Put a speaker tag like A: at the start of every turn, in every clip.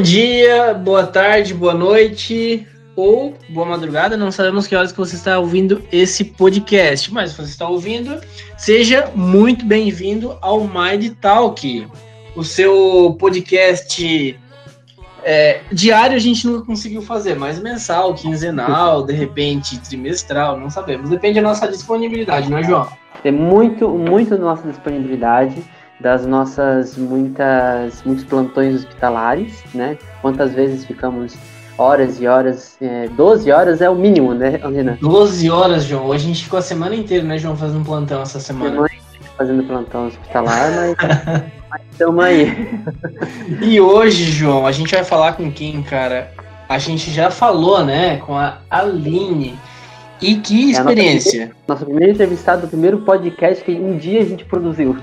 A: Bom dia, boa tarde, boa noite ou boa madrugada. Não sabemos que horas que você está ouvindo esse podcast, mas se você está ouvindo, seja muito bem-vindo ao Mind Talk, o seu podcast é, diário a gente nunca conseguiu fazer, mas mensal, quinzenal, de repente trimestral, não sabemos. Depende da nossa disponibilidade, não é, João?
B: Tem muito, muito nossa disponibilidade das nossas muitas muitos plantões hospitalares, né? Quantas vezes ficamos horas e horas, é, 12 horas é o mínimo, né, Andina?
A: 12 horas, João. Hoje a gente ficou a semana inteira, né, João, fazendo plantão essa semana. semana
B: fazendo plantão hospitalar, mas estamos aí.
A: e hoje, João, a gente vai falar com quem, cara? A gente já falou, né, com a Aline. E que experiência!
B: É nossa, primeira entrevistada do primeiro podcast que um dia a gente produziu.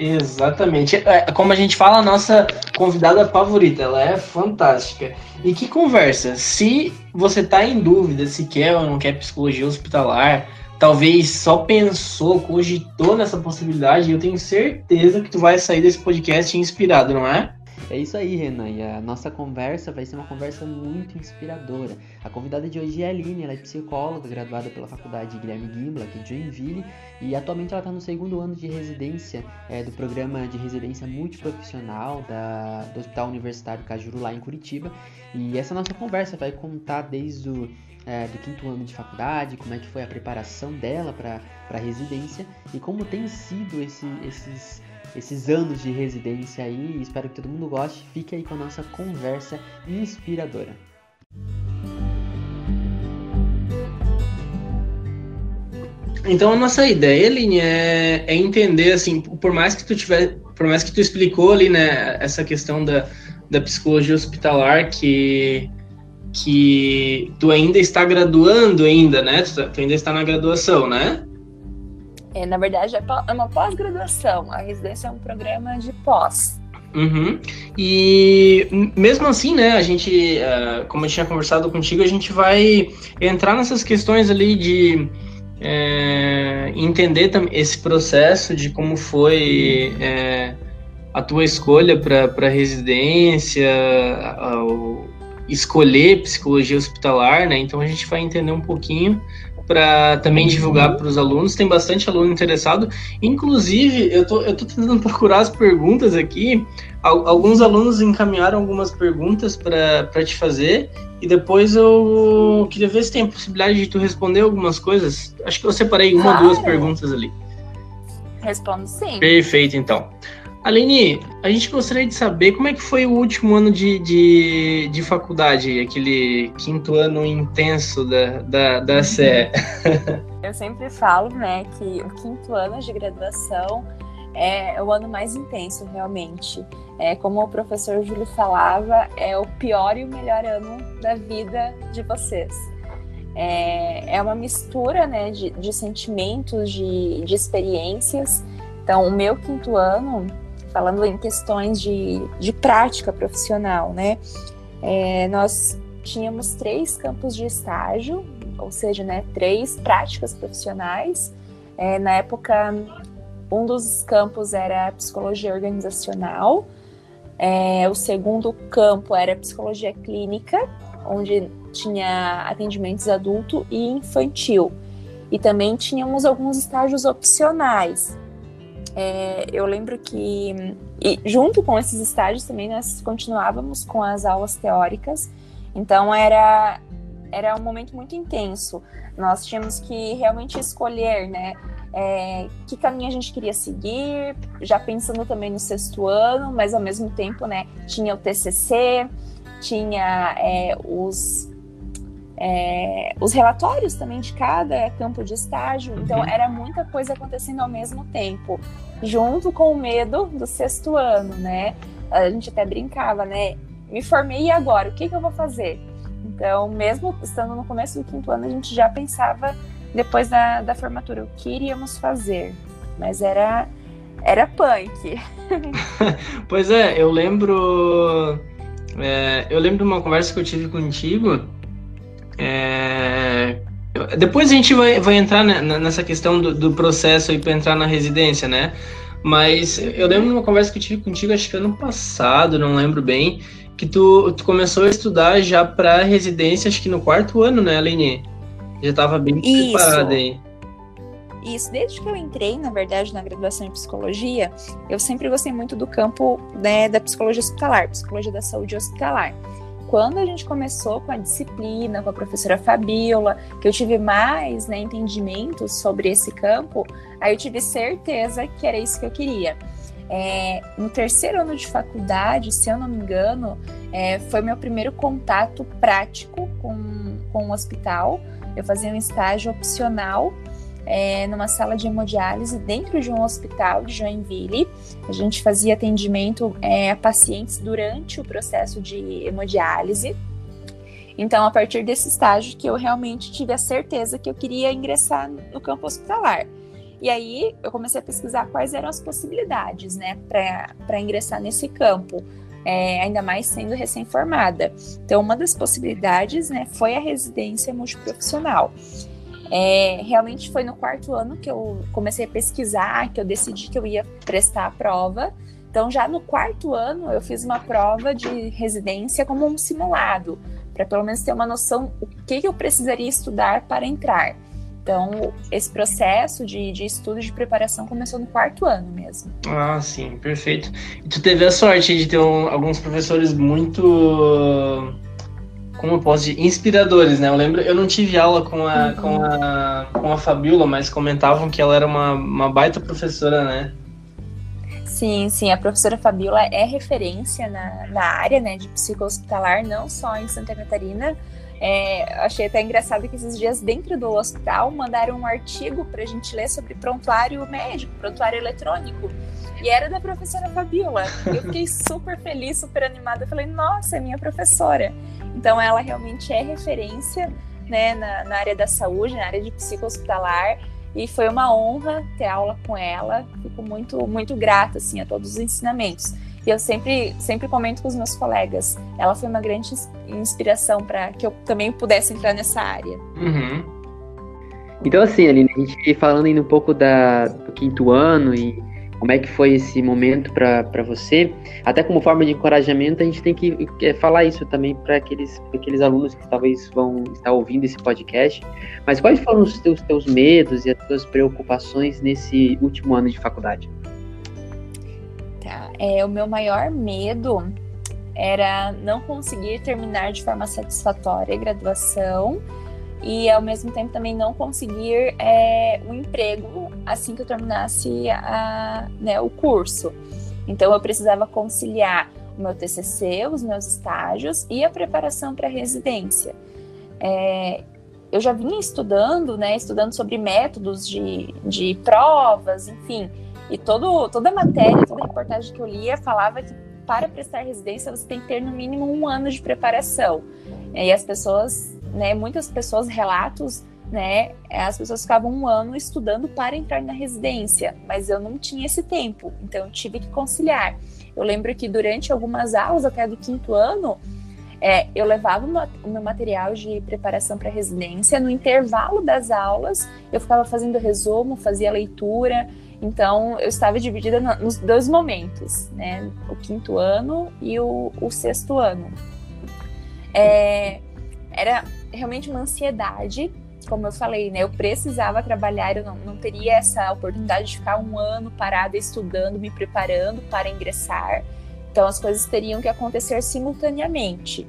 A: Exatamente. É, como a gente fala, a nossa convidada favorita, ela é fantástica. E que conversa. Se você tá em dúvida se quer ou não quer psicologia hospitalar, talvez só pensou, cogitou nessa possibilidade, eu tenho certeza que tu vai sair desse podcast inspirado, não é?
B: É isso aí, Renan. E a nossa conversa vai ser uma conversa muito inspiradora. A convidada de hoje é a Aline, ela é psicóloga, graduada pela Faculdade Guilherme Gimbla, aqui de Joinville, e atualmente ela está no segundo ano de residência é, do programa de residência multiprofissional da, do Hospital Universitário Cajuru, lá em Curitiba. E essa nossa conversa vai contar desde o é, do quinto ano de faculdade, como é que foi a preparação dela para a residência e como tem sido esse, esses esses anos de residência aí. Espero que todo mundo goste. Fique aí com a nossa conversa inspiradora.
A: Então a nossa ideia, Aline, é, é, entender assim, por mais que tu tiver, por mais que tu explicou ali, né, essa questão da, da psicologia hospitalar que que tu ainda está graduando ainda, né? Tu, tu ainda está na graduação, né?
C: É, na verdade, é, é uma pós-graduação. A residência é um programa de pós.
A: Uhum. E mesmo assim, né, a gente, uh, como eu tinha conversado contigo, a gente vai entrar nessas questões ali de é, entender esse processo de como foi é, a tua escolha para residência, escolher psicologia hospitalar, né? Então a gente vai entender um pouquinho para também divulgar para os alunos. Tem bastante aluno interessado. Inclusive, eu tô, eu tô tentando procurar as perguntas aqui. Alguns alunos encaminharam algumas perguntas para te fazer. E depois eu queria ver se tem a possibilidade de tu responder algumas coisas. Acho que eu separei uma ou duas perguntas ali.
C: Respondo sim.
A: Perfeito, então. Aline, a gente gostaria de saber como é que foi o último ano de, de, de faculdade, aquele quinto ano intenso da, da, da CE.
C: Eu sempre falo, né, que o quinto ano de graduação é o ano mais intenso, realmente. É, como o professor Júlio falava, é o pior e o melhor ano da vida de vocês. É, é uma mistura, né, de, de sentimentos, de, de experiências. Então, o meu quinto ano falando em questões de, de prática profissional, né? É, nós tínhamos três campos de estágio, ou seja, né, três práticas profissionais. É, na época, um dos campos era psicologia organizacional, é, o segundo campo era psicologia clínica, onde tinha atendimentos adulto e infantil. E também tínhamos alguns estágios opcionais, é, eu lembro que, junto com esses estágios também, nós continuávamos com as aulas teóricas, então era, era um momento muito intenso. Nós tínhamos que realmente escolher, né, é, que caminho a gente queria seguir, já pensando também no sexto ano, mas ao mesmo tempo, né, tinha o TCC, tinha é, os é, os relatórios também de cada campo de estágio. Então, uhum. era muita coisa acontecendo ao mesmo tempo, junto com o medo do sexto ano, né? A gente até brincava, né? Me formei e agora? O que, que eu vou fazer? Então, mesmo estando no começo do quinto ano, a gente já pensava, depois da, da formatura, o que iríamos fazer. Mas era, era punk.
A: pois é, eu lembro. É, eu lembro de uma conversa que eu tive contigo é... Depois a gente vai, vai entrar nessa questão do, do processo para entrar na residência, né? Mas eu lembro de uma conversa que eu tive contigo, acho que ano passado, não lembro bem, que tu, tu começou a estudar já para residência, acho que no quarto ano, né, Aline? Já estava bem
C: Isso.
A: preparada aí.
C: Isso, desde que eu entrei, na verdade, na graduação em psicologia, eu sempre gostei muito do campo né, da psicologia hospitalar, psicologia da saúde hospitalar. Quando a gente começou com a disciplina, com a professora Fabiola, que eu tive mais né, entendimento sobre esse campo, aí eu tive certeza que era isso que eu queria. É, no terceiro ano de faculdade, se eu não me engano, é, foi meu primeiro contato prático com, com o hospital. Eu fazia um estágio opcional é, numa sala de hemodiálise dentro de um hospital de Joinville. A gente fazia atendimento é, a pacientes durante o processo de hemodiálise. Então, a partir desse estágio que eu realmente tive a certeza que eu queria ingressar no campo hospitalar. E aí eu comecei a pesquisar quais eram as possibilidades, né, para ingressar nesse campo. É, ainda mais sendo recém-formada. Então, uma das possibilidades né, foi a residência multiprofissional. É, realmente foi no quarto ano que eu comecei a pesquisar, que eu decidi que eu ia prestar a prova. Então, já no quarto ano, eu fiz uma prova de residência como um simulado, para pelo menos ter uma noção o que, eu precisaria estudar para entrar. Então, esse processo de, de estudo de preparação começou no quarto ano mesmo.
A: Ah, sim, perfeito. E tu teve a sorte de ter um, alguns professores muito como eu posso dizer, inspiradores, né? Eu lembro, eu não tive aula com a, uhum. com a, com a Fabiola, mas comentavam que ela era uma, uma baita professora, né?
C: Sim, sim, a professora Fabiola é referência na, na área né, de psico-hospitalar, não só em Santa Catarina. É, achei até engraçado que esses dias, dentro do hospital, mandaram um artigo para a gente ler sobre prontuário médico, prontuário eletrônico. E era da professora Fabiola. Eu fiquei super feliz, super animada. Eu falei, nossa, é minha professora. Então, ela realmente é referência né, na, na área da saúde, na área de psico-hospitalar. E foi uma honra ter aula com ela. Fico muito, muito grata assim, a todos os ensinamentos. E eu sempre, sempre comento com os meus colegas. Ela foi uma grande inspiração para que eu também pudesse entrar nessa área.
A: Uhum.
B: Então, assim, Aline, a gente falando ainda um pouco da, do quinto ano e como é que foi esse momento para você. Até como forma de encorajamento, a gente tem que falar isso também para aqueles, aqueles alunos que talvez vão estar ouvindo esse podcast. Mas quais foram os teus, teus medos e as tuas preocupações nesse último ano de faculdade?
C: Tá. É, o meu maior medo era não conseguir terminar de forma satisfatória a graduação e ao mesmo tempo também não conseguir é, um emprego assim que eu terminasse a, né, o curso. Então eu precisava conciliar o meu TCC, os meus estágios e a preparação para a residência. É, eu já vinha estudando, né, estudando sobre métodos de, de provas, enfim, e todo, toda a matéria, toda a reportagem que eu lia falava que para prestar residência você tem que ter no mínimo um ano de preparação. E as pessoas né, muitas pessoas, relatos, né, as pessoas ficavam um ano estudando para entrar na residência, mas eu não tinha esse tempo, então eu tive que conciliar. Eu lembro que durante algumas aulas, até do quinto ano, é, eu levava o meu material de preparação para residência. No intervalo das aulas, eu ficava fazendo resumo, fazia leitura. Então, eu estava dividida nos dois momentos, né? O quinto ano e o, o sexto ano. É, era realmente uma ansiedade, como eu falei, né? Eu precisava trabalhar, eu não, não teria essa oportunidade de ficar um ano parada estudando, me preparando para ingressar. Então as coisas teriam que acontecer simultaneamente.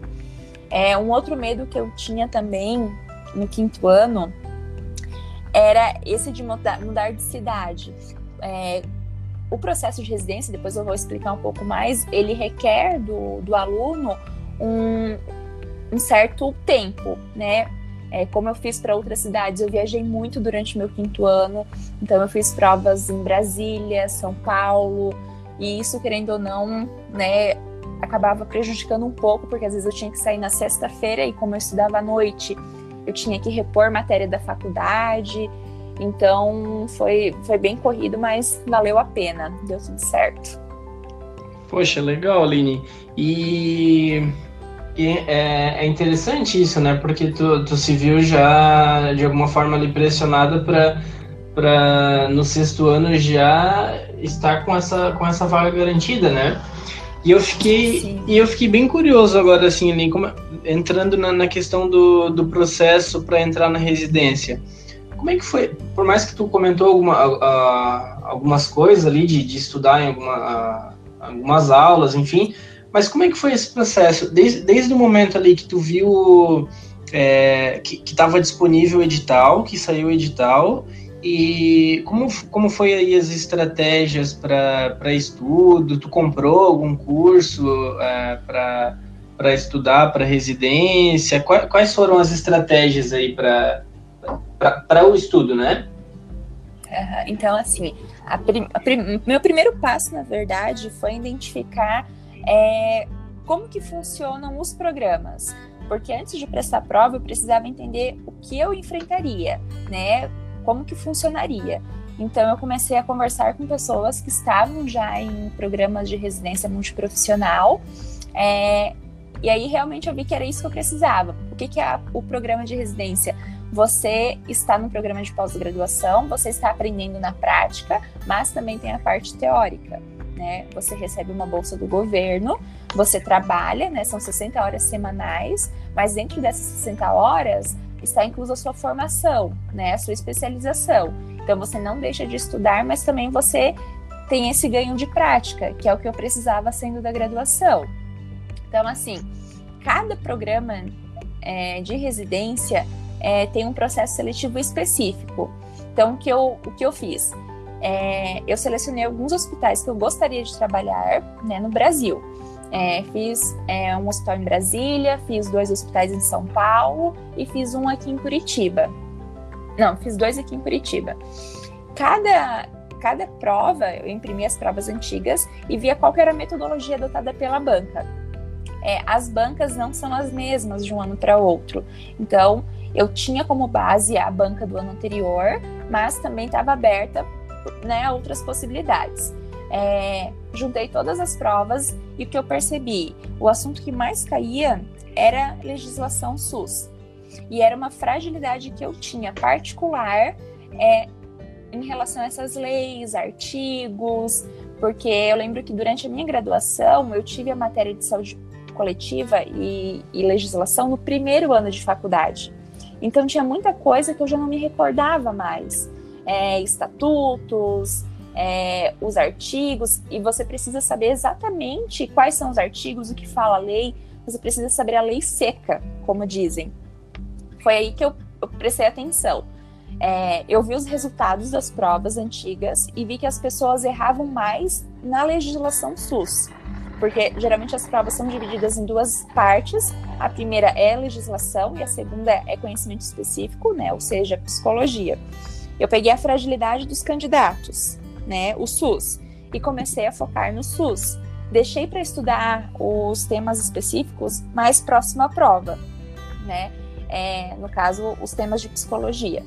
C: É, um outro medo que eu tinha também no quinto ano era esse de mudar, mudar de cidade. É, o processo de residência, depois eu vou explicar um pouco mais, ele requer do, do aluno um, um certo tempo, né? É, como eu fiz para outras cidades, eu viajei muito durante meu quinto ano, então eu fiz provas em Brasília, São Paulo, e isso, querendo ou não, né, acabava prejudicando um pouco, porque às vezes eu tinha que sair na sexta-feira e, como eu estudava à noite, eu tinha que repor matéria da faculdade, então foi, foi bem corrido, mas valeu a pena, deu tudo certo.
A: Poxa, legal, Aline. E e é, é, interessante isso, né? Porque tu, tu se viu já de alguma forma ali pressionada para para no sexto ano já estar com essa com essa vaga garantida, né? E eu fiquei, e eu fiquei bem curioso agora, assim, ali, como, entrando na, na questão do, do processo para entrar na residência. Como é que foi? Por mais que tu comentou alguma, algumas coisas ali de, de estudar em alguma, algumas aulas, enfim, mas como é que foi esse processo? Desde, desde o momento ali que tu viu é, que estava disponível o edital, que saiu o edital, e como, como foi aí as estratégias para estudo? Tu comprou algum curso é, para estudar para residência? Quais, quais foram as estratégias aí para o estudo, né?
C: Uhum. Então, assim, a prim, a prim, meu primeiro passo, na verdade, foi identificar é, como que funcionam os programas. Porque antes de prestar prova, eu precisava entender o que eu enfrentaria, né? como que funcionaria. Então eu comecei a conversar com pessoas que estavam já em programas de residência multiprofissional. É, e aí realmente eu vi que era isso que eu precisava. O que, que é o programa de residência? Você está no programa de pós-graduação, você está aprendendo na prática, mas também tem a parte teórica. Né? Você recebe uma bolsa do governo, você trabalha, né? São 60 horas semanais, mas dentro dessas 60 horas está inclusa a sua formação, né, a sua especialização. Então você não deixa de estudar, mas também você tem esse ganho de prática, que é o que eu precisava sendo da graduação. Então, assim, cada programa é, de residência é, tem um processo seletivo específico. Então, o que eu, o que eu fiz? É, eu selecionei alguns hospitais que eu gostaria de trabalhar né, no Brasil. É, fiz é, um hospital em Brasília, fiz dois hospitais em São Paulo e fiz um aqui em Curitiba. Não, fiz dois aqui em Curitiba. Cada, cada prova, eu imprimi as provas antigas e via qual era a metodologia adotada pela banca. É, as bancas não são as mesmas de um ano para outro. Então, eu tinha como base a banca do ano anterior, mas também estava aberta né, outras possibilidades. É, juntei todas as provas e o que eu percebi, o assunto que mais caía era legislação SUS. E era uma fragilidade que eu tinha particular é, em relação a essas leis, artigos, porque eu lembro que durante a minha graduação eu tive a matéria de saúde coletiva e, e legislação no primeiro ano de faculdade. Então tinha muita coisa que eu já não me recordava mais. É, estatutos, é, os artigos, e você precisa saber exatamente quais são os artigos, o que fala a lei, você precisa saber a lei seca, como dizem. Foi aí que eu, eu prestei atenção. É, eu vi os resultados das provas antigas e vi que as pessoas erravam mais na legislação SUS, porque geralmente as provas são divididas em duas partes. A primeira é legislação e a segunda é conhecimento específico, né, ou seja, psicologia. Eu peguei a fragilidade dos candidatos né, o SUS, e comecei a focar no SUS. Deixei para estudar os temas específicos mais próximo à prova, né? É, no caso, os temas de psicologia.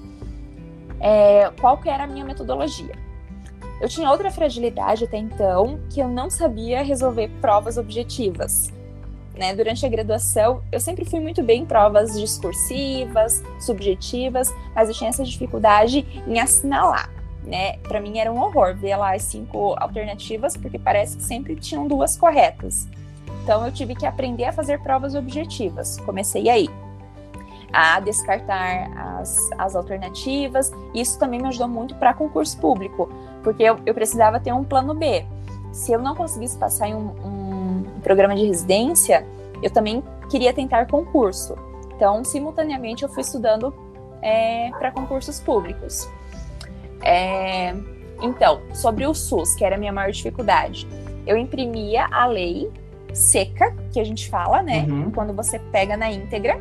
C: É, qual que era a minha metodologia? Eu tinha outra fragilidade até então, que eu não sabia resolver provas objetivas. Né? Durante a graduação, eu sempre fui muito bem em provas discursivas, subjetivas, mas eu tinha essa dificuldade em assinalar né? Para mim era um horror ver lá as cinco alternativas, porque parece que sempre tinham duas corretas. Então eu tive que aprender a fazer provas objetivas. Comecei aí a descartar as, as alternativas. Isso também me ajudou muito para concurso público, porque eu, eu, precisava ter um plano B. Se eu não conseguisse passar em um, um programa de residência, eu também queria tentar concurso. Então, simultaneamente, eu fui estudando é, para concursos públicos. É, então, sobre o SUS, que era a minha maior dificuldade, eu imprimia a lei seca, que a gente fala, né? Uhum. Quando você pega na íntegra,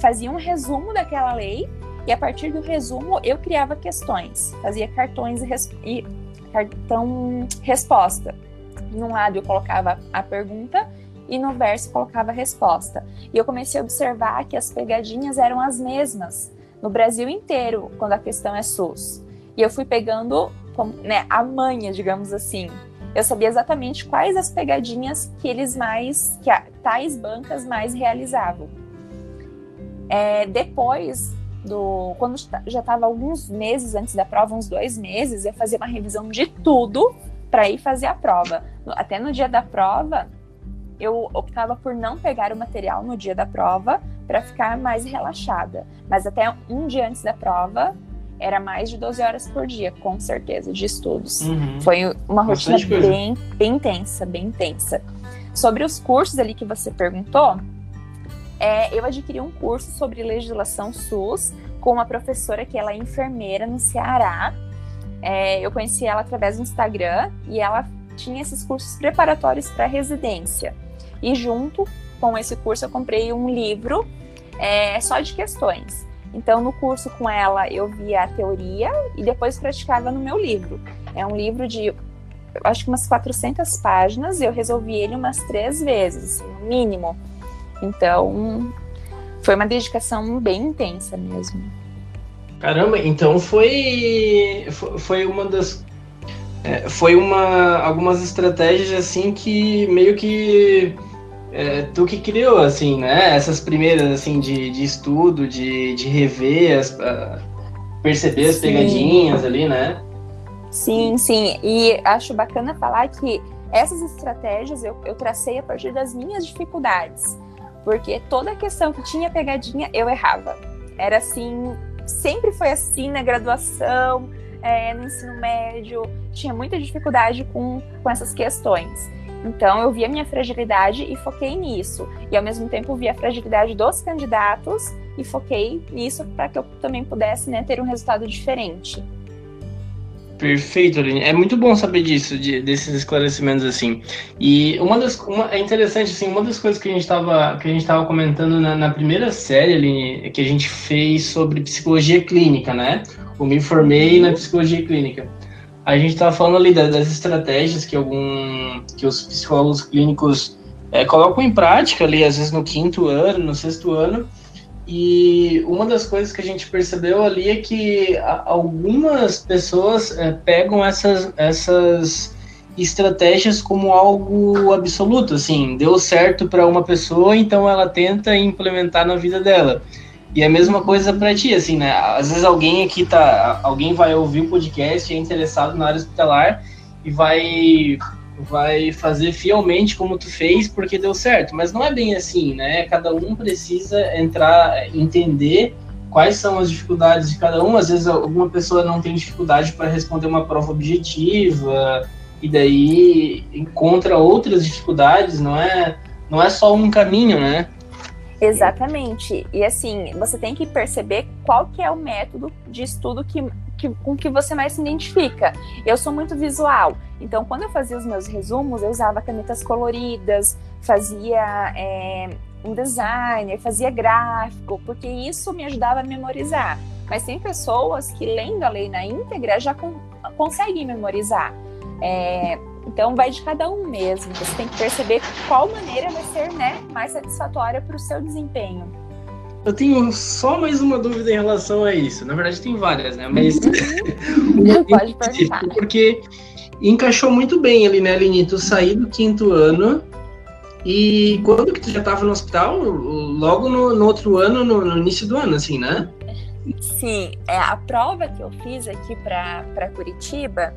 C: fazia um resumo daquela lei e a partir do resumo eu criava questões, fazia cartões e, res e cartão resposta. Num lado eu colocava a pergunta e no verso colocava a resposta. E eu comecei a observar que as pegadinhas eram as mesmas no Brasil inteiro quando a questão é SUS. E eu fui pegando né, a manha, digamos assim. Eu sabia exatamente quais as pegadinhas que eles mais, que a, tais bancas mais realizavam. É, depois do, quando já estava alguns meses antes da prova, uns dois meses, eu fazia uma revisão de tudo para ir fazer a prova. Até no dia da prova, eu optava por não pegar o material no dia da prova para ficar mais relaxada. Mas até um dia antes da prova, era mais de 12 horas por dia, com certeza, de estudos. Uhum. Foi uma rotina bem, bem intensa, bem intensa. Sobre os cursos ali que você perguntou, é, eu adquiri um curso sobre legislação SUS com uma professora que ela é enfermeira no Ceará. É, eu conheci ela através do Instagram e ela tinha esses cursos preparatórios para residência. E junto com esse curso eu comprei um livro é, só de questões. Então, no curso com ela, eu via a teoria e depois praticava no meu livro. É um livro de, acho que umas 400 páginas, e eu resolvi ele umas três vezes, assim, no mínimo. Então, foi uma dedicação bem intensa mesmo.
A: Caramba, então foi, foi uma das. É, foi uma, algumas estratégias assim que meio que é, tu que criou, assim, né? Essas primeiras, assim, de, de estudo, de, de rever, as, perceber as sim. pegadinhas ali, né?
C: Sim, sim. E acho bacana falar que essas estratégias eu, eu tracei a partir das minhas dificuldades. Porque toda questão que tinha pegadinha, eu errava. Era assim, sempre foi assim na graduação, é, no ensino médio, tinha muita dificuldade com, com essas questões. Então, eu vi a minha fragilidade e foquei nisso. E, ao mesmo tempo, vi a fragilidade dos candidatos e foquei nisso para que eu também pudesse né, ter um resultado diferente.
A: Perfeito, Aline. É muito bom saber disso, de, desses esclarecimentos assim. E uma das, uma, é interessante assim, uma das coisas que a gente estava que a gente estava comentando na, na, primeira série, Aline, que a gente fez sobre psicologia clínica, né? Eu me formei na psicologia clínica a gente estava falando ali das estratégias que algum que os psicólogos clínicos é, colocam em prática ali, às vezes no quinto ano, no sexto ano. E uma das coisas que a gente percebeu ali é que algumas pessoas é, pegam essas, essas estratégias como algo absoluto, assim, deu certo para uma pessoa, então ela tenta implementar na vida dela. E é a mesma coisa para ti, assim, né? Às vezes alguém aqui tá. Alguém vai ouvir o podcast, é interessado na área hospitalar e vai vai fazer fielmente como tu fez porque deu certo. Mas não é bem assim, né? Cada um precisa entrar, entender quais são as dificuldades de cada um. Às vezes alguma pessoa não tem dificuldade para responder uma prova objetiva e daí encontra outras dificuldades, não é? Não é só um caminho, né?
C: Exatamente. E assim, você tem que perceber qual que é o método de estudo que, que, com que você mais se identifica. Eu sou muito visual, então quando eu fazia os meus resumos, eu usava canetas coloridas, fazia é, um designer, fazia gráfico, porque isso me ajudava a memorizar. Mas tem pessoas que lendo a lei na íntegra já con conseguem memorizar. É, então vai de cada um mesmo. Você tem que perceber qual maneira vai ser né, mais satisfatória para o seu desempenho.
A: Eu tenho só mais uma dúvida em relação a isso. Na verdade, tem várias, né? Mas.
C: Uhum. Pode perguntar.
A: Porque encaixou muito bem ali, né, Aline? Tu sair do quinto ano e quando que tu já estava no hospital? Logo no, no outro ano, no, no, início do ano, assim, né?
C: Sim, é, a prova que eu fiz aqui para Curitiba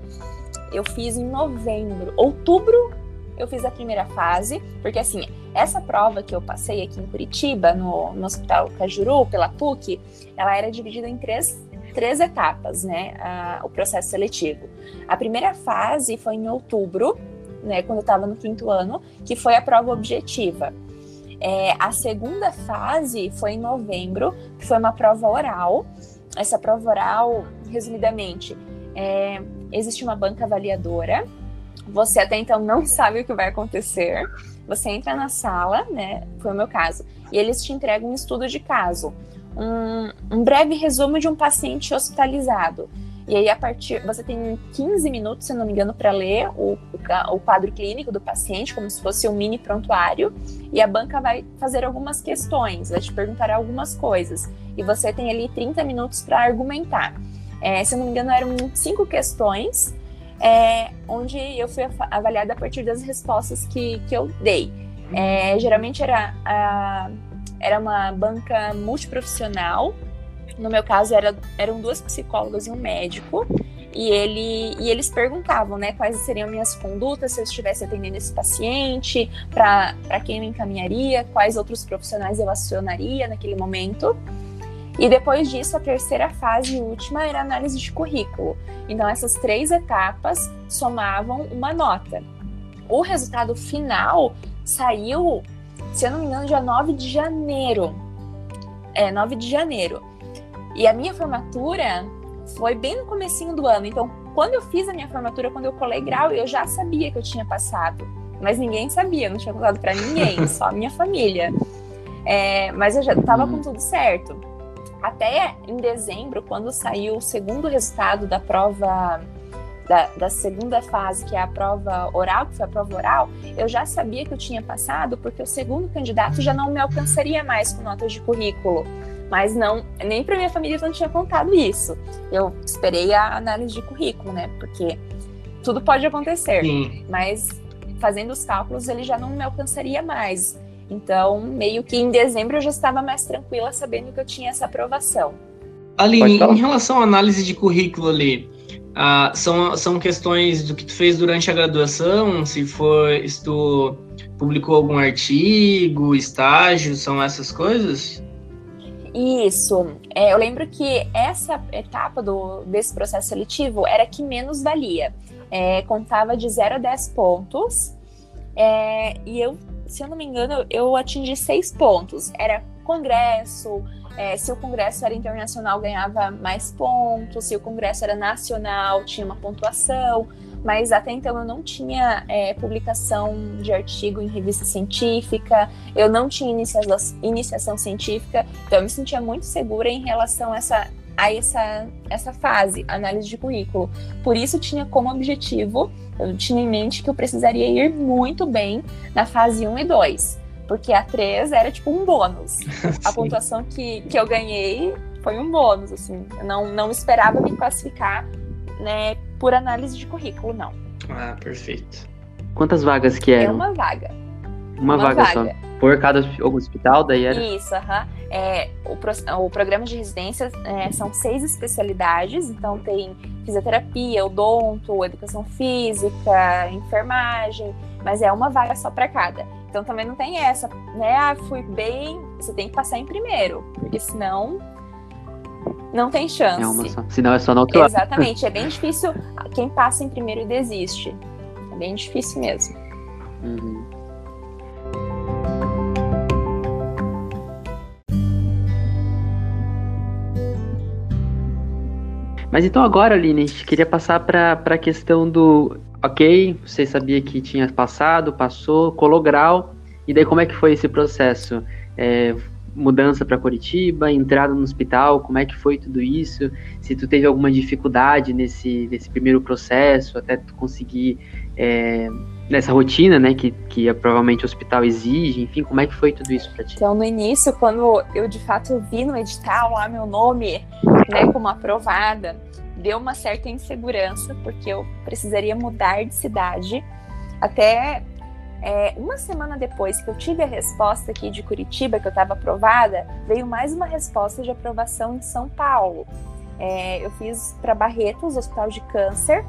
C: eu fiz em novembro. Outubro eu fiz a primeira fase, porque assim, essa prova que eu passei aqui em Curitiba, no, no Hospital Cajuru, pela PUC, ela era dividida em três, três etapas, né? A, o processo seletivo. A primeira fase foi em outubro, né? Quando eu estava no quinto ano, que foi a prova objetiva. É, a segunda fase foi em novembro, que foi uma prova oral. Essa prova oral, resumidamente, é, existe uma banca avaliadora. Você até então não sabe o que vai acontecer. Você entra na sala, né? Foi o meu caso, e eles te entregam um estudo de caso, um, um breve resumo de um paciente hospitalizado. E aí, a partir. Você tem 15 minutos, se não me engano, para ler o, o, quadro clínico do paciente, como se fosse um mini prontuário. E a banca vai fazer algumas questões, vai te perguntar algumas coisas. E você tem ali 30 minutos para argumentar. É, se eu não me engano, eram cinco questões, é, onde eu fui avaliada a partir das respostas que, que eu dei. É, geralmente era, a, era uma banca multiprofissional. No meu caso, era, eram duas psicólogas e um médico. e, ele, e eles perguntavam, né, quais seriam minhas condutas se eu estivesse atendendo esse paciente, para quem eu encaminharia, quais outros profissionais eu acionaria naquele momento. E depois disso, a terceira fase e última era análise de currículo. Então, essas três etapas somavam uma nota. O resultado final saiu, se eu não me engano, dia 9 de janeiro. É, 9 de janeiro. E a minha formatura foi bem no comecinho do ano. Então, quando eu fiz a minha formatura, quando eu colei grau, eu já sabia que eu tinha passado. Mas ninguém sabia, não tinha contado para ninguém, só a minha família. É, mas eu já estava com tudo certo. Até em dezembro, quando saiu o segundo resultado da prova da, da, segunda fase, que é a prova oral, que foi a prova oral, eu já sabia que eu tinha passado, porque o segundo candidato já não me alcançaria mais com notas de currículo. Mas não, nem para minha família eu não tinha contado isso. Eu esperei a análise de currículo, né? Porque tudo pode acontecer. Sim. Mas fazendo os cálculos, ele já não me alcançaria mais. Então, meio que em dezembro eu já estava mais tranquila, sabendo que eu tinha essa aprovação.
A: Aline, em relação à análise de currículo ali, ah, são, são questões do que tu fez durante a graduação, se foi, se tu publicou algum artigo, estágio, são essas coisas?
C: Isso. É, eu lembro que essa etapa do, desse processo seletivo era que menos valia. É, contava de 0 a 10 pontos. É, e eu, se eu não me engano, eu atingi 6 pontos. Era congresso, é, se o congresso era internacional, ganhava mais pontos, se o congresso era nacional, tinha uma pontuação mas até então eu não tinha é, publicação de artigo em revista científica, eu não tinha iniciação, iniciação científica, então eu me sentia muito segura em relação a essa, a essa, essa fase, análise de currículo. Por isso tinha como objetivo, eu tinha em mente que eu precisaria ir muito bem na fase 1 e 2, porque a 3 era tipo um bônus. a pontuação que, que eu ganhei foi um bônus, assim, eu não, não esperava me classificar né, por análise de currículo, não.
A: Ah, perfeito.
B: Quantas vagas que eram?
C: É uma vaga.
B: Uma, uma vaga, vaga, só. Por cada hospital, daí era?
C: Isso, aham. É, o, pro, o programa de residência é, são seis especialidades, então tem fisioterapia, odonto, educação física, enfermagem, mas é uma vaga só para cada. Então também não tem essa, né? Ah, fui bem, você tem que passar em primeiro, porque senão não tem chance. É
B: uma só. Senão é só no outro
C: Exatamente. é bem difícil quem passa em primeiro e desiste. É bem difícil mesmo. Uhum.
B: Mas então agora, Aline, queria passar para a questão do ok, você sabia que tinha passado, passou, colou grau, e daí como é que foi esse processo? É, mudança para Curitiba, entrada no hospital, como é que foi tudo isso? Se tu teve alguma dificuldade nesse, nesse primeiro processo, até tu conseguir é, nessa rotina, né, que, que provavelmente o hospital exige, enfim, como é que foi tudo isso para ti?
C: Então, no início, quando eu de fato vi no edital lá meu nome, né, como aprovada, deu uma certa insegurança, porque eu precisaria mudar de cidade. Até é, uma semana depois que eu tive a resposta aqui de Curitiba, que eu estava aprovada, veio mais uma resposta de aprovação em São Paulo. É, eu fiz para Barretos, Hospital de Câncer,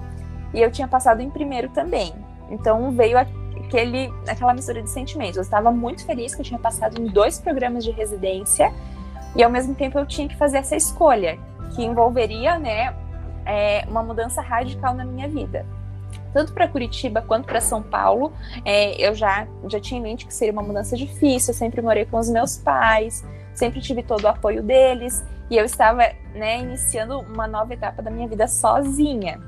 C: e eu tinha passado em primeiro também. Então veio aquele, aquela mistura de sentimentos. Eu estava muito feliz que eu tinha passado em dois programas de residência, e ao mesmo tempo eu tinha que fazer essa escolha, que envolveria né, é, uma mudança radical na minha vida tanto para Curitiba quanto para São Paulo. É, eu já, já tinha em mente que seria uma mudança difícil, eu sempre morei com os meus pais, sempre tive todo o apoio deles, e eu estava né, iniciando uma nova etapa da minha vida sozinha.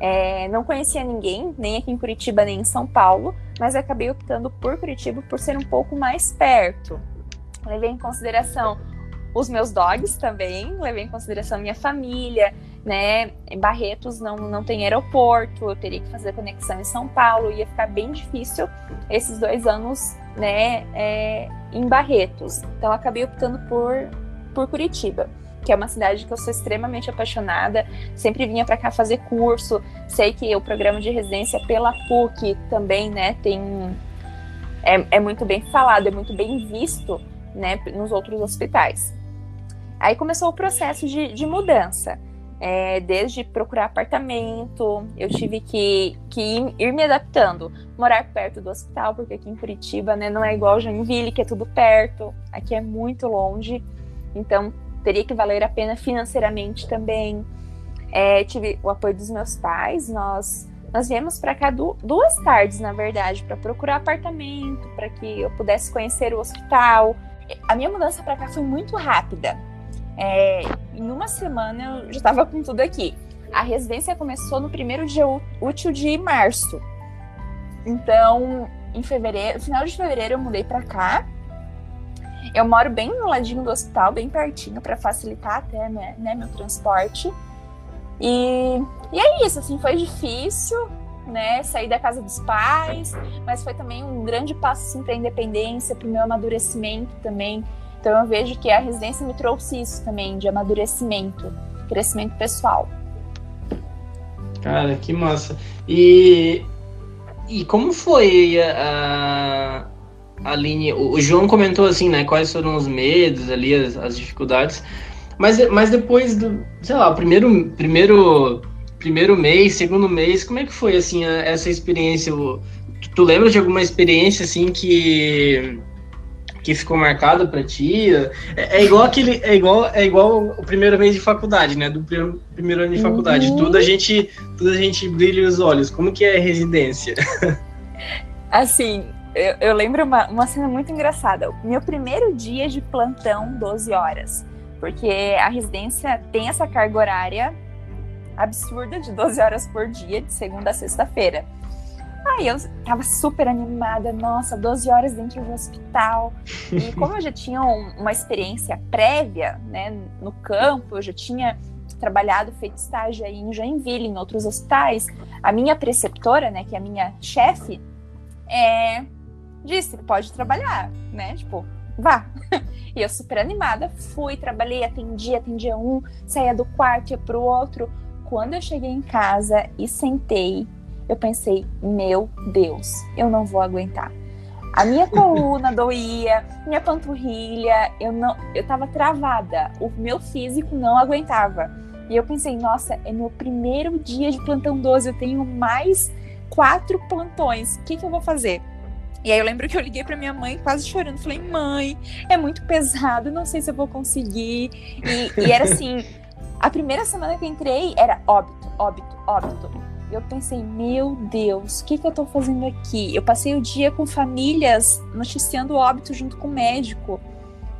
C: É, não conhecia ninguém, nem aqui em Curitiba, nem em São Paulo, mas acabei optando por Curitiba por ser um pouco mais perto. Levei em consideração os meus dogs também, levei em consideração minha família, né? Barretos não, não tem aeroporto, eu teria que fazer conexão em São Paulo, ia ficar bem difícil esses dois anos, né, é, em Barretos. Então acabei optando por, por Curitiba, que é uma cidade que eu sou extremamente apaixonada, sempre vinha para cá fazer curso, sei que o programa de residência pela PUC também, né, tem é, é muito bem falado, é muito bem visto, né, nos outros hospitais. Aí começou o processo de, de mudança. é, desde procurar apartamento, eu tive que, que ir, ir, me adaptando, morar perto do hospital, porque aqui em Curitiba né, não é igual Joinville, que é tudo perto, aqui é muito longe, então teria que valer a pena financeiramente também. É, tive o apoio dos meus pais, nós nós viemos para cá du duas tardes, na verdade, para procurar apartamento, para que eu pudesse conhecer o hospital. A minha mudança para cá foi muito rápida. É, em uma semana eu já estava com tudo aqui. A residência começou no primeiro dia útil de março. Então, em fevereiro, final de fevereiro eu mudei para cá. Eu moro bem no ladinho do hospital, bem pertinho, para facilitar até né, né, meu transporte. E, e é isso, assim, foi difícil, né, sair da casa dos pais, mas foi também um grande passo assim, para a independência, para o meu amadurecimento também. Então eu vejo que a residência me trouxe isso também, de amadurecimento, crescimento pessoal.
A: Cara, que massa. E, e como foi a, a linha? O João comentou assim, né? Quais foram os medos ali, as, as dificuldades. Mas, mas depois do, sei lá, primeiro, primeiro, primeiro mês, segundo mês, como é que foi assim a, essa experiência? Tu, tu lembra de alguma experiência assim que que ficou marcada para ti? É, é, igual aquele, é igual, é igual o primeiro mês de faculdade, né? Do primeiro, primeiro ano de faculdade. Uhum. Tudo a gente, tudo a gente brilha os olhos. Como que é a residência?
C: Assim, eu, eu lembro uma, uma cena muito engraçada. Meu primeiro dia de plantão, 12 horas porque a residência tem essa carga horária absurda de 12 horas por dia, de segunda a sexta-feira. Aí eu tava super animada, nossa, 12 horas dentro do hospital. E como eu já tinha uma experiência prévia, né, no campo, eu já tinha trabalhado, feito estágio aí em Joinville, em outros hospitais, a minha preceptora, né, que é a minha chefe, é, disse, pode trabalhar, né, tipo, vá. E eu super animada, fui, trabalhei, atendi, atendia um, saía do quarto, ia pro outro. Quando eu cheguei em casa e sentei, eu pensei, meu Deus, eu não vou aguentar. A minha coluna doía, minha panturrilha, eu não, eu tava travada. O meu físico não aguentava. E eu pensei, nossa, é meu primeiro dia de plantão 12, eu tenho mais quatro plantões. O que, que eu vou fazer? E aí eu lembro que eu liguei para minha mãe quase chorando. Falei, mãe, é muito pesado, não sei se eu vou conseguir. E, e era assim, a primeira semana que eu entrei era óbito, óbito, óbito. Eu pensei, meu Deus, o que, que eu tô fazendo aqui? Eu passei o dia com famílias noticiando óbito junto com o médico.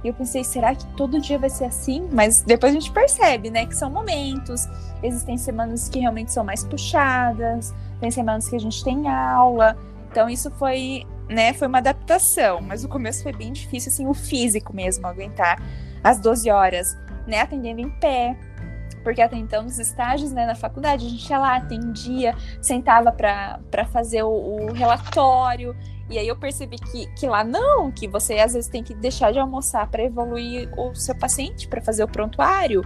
C: E eu pensei, será que todo dia vai ser assim? Mas depois a gente percebe, né, que são momentos. Existem semanas que realmente são mais puxadas, tem semanas que a gente tem aula. Então isso foi né, foi uma adaptação, mas o começo foi bem difícil, assim, o físico mesmo, aguentar as 12 horas, né, atendendo em pé, porque até então nos estágios, né, na faculdade, a gente ia lá, atendia, sentava para fazer o, o, relatório, e aí eu percebi que, que lá não, que você às vezes tem que deixar de almoçar para evoluir o seu paciente, para fazer o prontuário.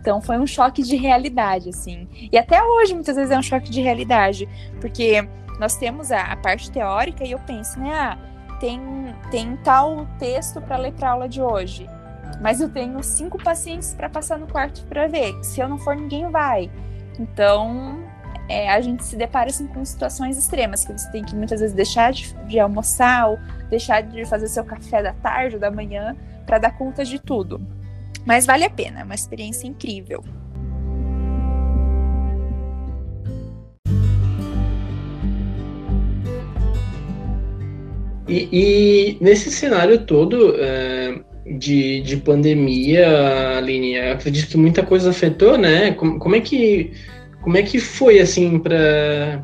C: Então foi um choque de realidade, assim. E até hoje, muitas vezes, é um choque de realidade, porque nós temos a, a parte teórica e eu penso, né? Ah, tem, tem tal texto para ler para aula de hoje, mas eu tenho cinco pacientes para passar no quarto para ver. Se eu não for, ninguém vai. Então, é, a gente se depara assim, com situações extremas, que você tem que muitas vezes deixar de, de almoçar ou deixar de fazer seu café da tarde ou da manhã para dar conta de tudo. Mas vale a pena, é uma experiência incrível.
A: E, e nesse cenário todo é, de, de pandemia, Aline, acredito que muita coisa afetou, né? Como, como é que como é que foi assim para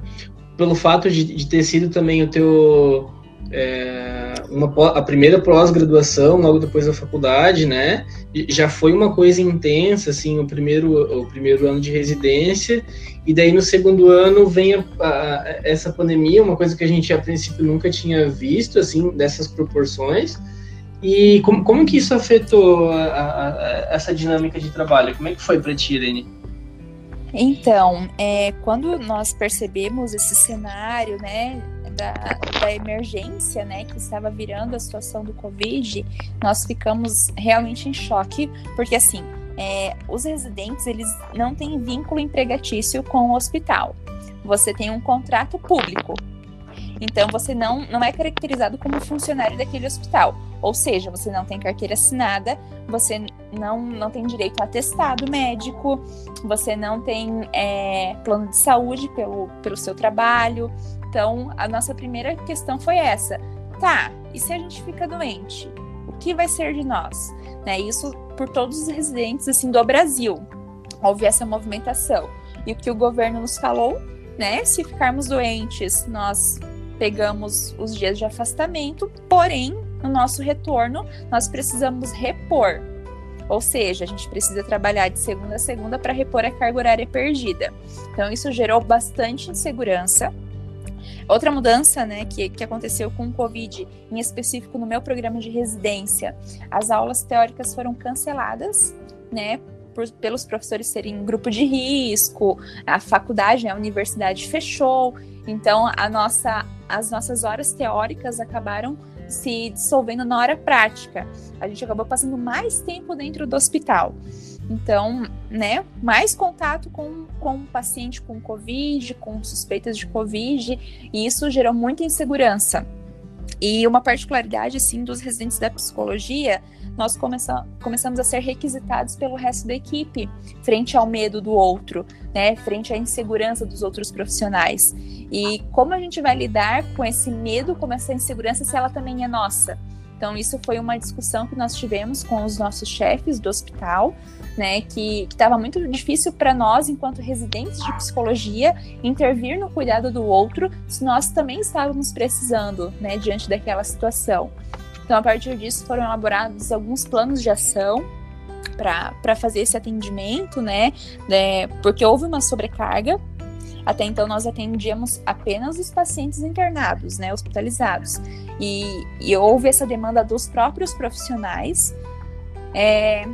A: pelo fato de, de, ter sido também o teu é, uma, a primeira pós-graduação logo depois da faculdade, né? Já foi uma coisa intensa, assim, o primeiro o primeiro ano de residência e daí no segundo ano vem a, a, essa pandemia, uma coisa que a gente a princípio nunca tinha visto, assim, dessas proporções. E como, como que isso afetou a, essa dinâmica de trabalho? Como é que foi para ti, Irene?
C: Então, é, quando nós percebemos esse cenário, né, da, da, emergência, né, que estava virando a situação do Covid, nós ficamos realmente em choque, porque assim, é, os residentes eles não têm vínculo empregatício com o hospital. Você tem um contrato público. Então você não, não é caracterizado como funcionário daquele hospital. Ou seja, você não tem carteira assinada, você não, não tem direito a atestado médico, você não tem é, plano de saúde pelo, pelo seu trabalho. Então, a nossa primeira questão foi essa. Tá, e se a gente fica doente? O que vai ser de nós? Né, isso por todos os residentes assim do Brasil. Houve essa movimentação. E o que o governo nos falou, né? Se ficarmos doentes, nós pegamos os dias de afastamento, porém, no nosso retorno, nós precisamos repor. Ou seja, a gente precisa trabalhar de segunda a segunda para repor a carga horária perdida. Então, isso gerou bastante insegurança. Outra mudança né, que, que aconteceu com o Covid, em específico no meu programa de residência, as aulas teóricas foram canceladas, né, pelos professores serem grupo de risco, a faculdade, né, a universidade fechou, então a nossa, as nossas horas teóricas acabaram se dissolvendo na hora prática. A gente acabou passando mais tempo dentro do hospital. Então, né, mais contato com, com paciente com Covid, com suspeitas de Covid, e isso gerou muita insegurança. E uma particularidade, assim, dos residentes da psicologia, nós começa, começamos a ser requisitados pelo resto da equipe, frente ao medo do outro, né, frente à insegurança dos outros profissionais. E como a gente vai lidar com esse medo, com essa insegurança, se ela também é nossa? Então, isso foi uma discussão que nós tivemos com os nossos chefes do hospital, né, que estava muito difícil para nós, enquanto residentes de psicologia, intervir no cuidado do outro, se nós também estávamos precisando, né, diante daquela situação. Então, a partir disso, foram elaborados alguns planos de ação para fazer esse atendimento, né, né, porque houve uma sobrecarga até então nós atendíamos apenas os pacientes internados, né, hospitalizados. E, e houve essa demanda dos próprios profissionais. É,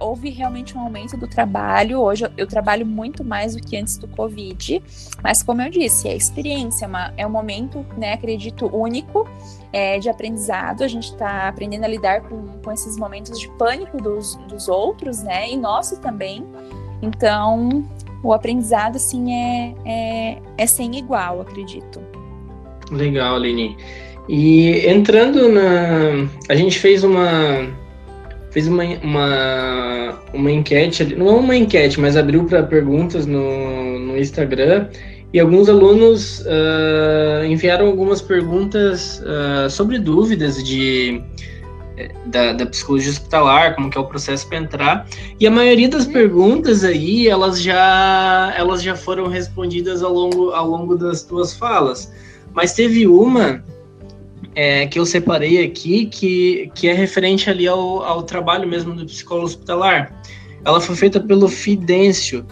C: houve realmente um aumento do trabalho. Hoje eu, eu, trabalho muito mais do que antes do Covid, mas como eu disse, é experiência, é, uma, é um momento, né, acredito, único é, de aprendizado. A gente está aprendendo a lidar com, com esses momentos de pânico dos, dos outros, né, e nosso também. Então, o aprendizado, assim, é, é, é sem igual, acredito.
A: Legal, Aline. E entrando na. A gente fez uma. Fez uma, uma, uma enquete, não é uma enquete, mas abriu para perguntas no, no Instagram. E alguns alunos uh, enviaram algumas perguntas uh, sobre dúvidas de da, da, psicologia hospitalar, como que é o processo para entrar. E a maioria das perguntas aí, elas já, elas já foram respondidas ao longo, ao longo das tuas falas. Mas teve uma é, que eu separei aqui, que, que é referente ali ao, ao trabalho mesmo do psicólogo hospitalar. Ela foi feita pelo Fidêncio.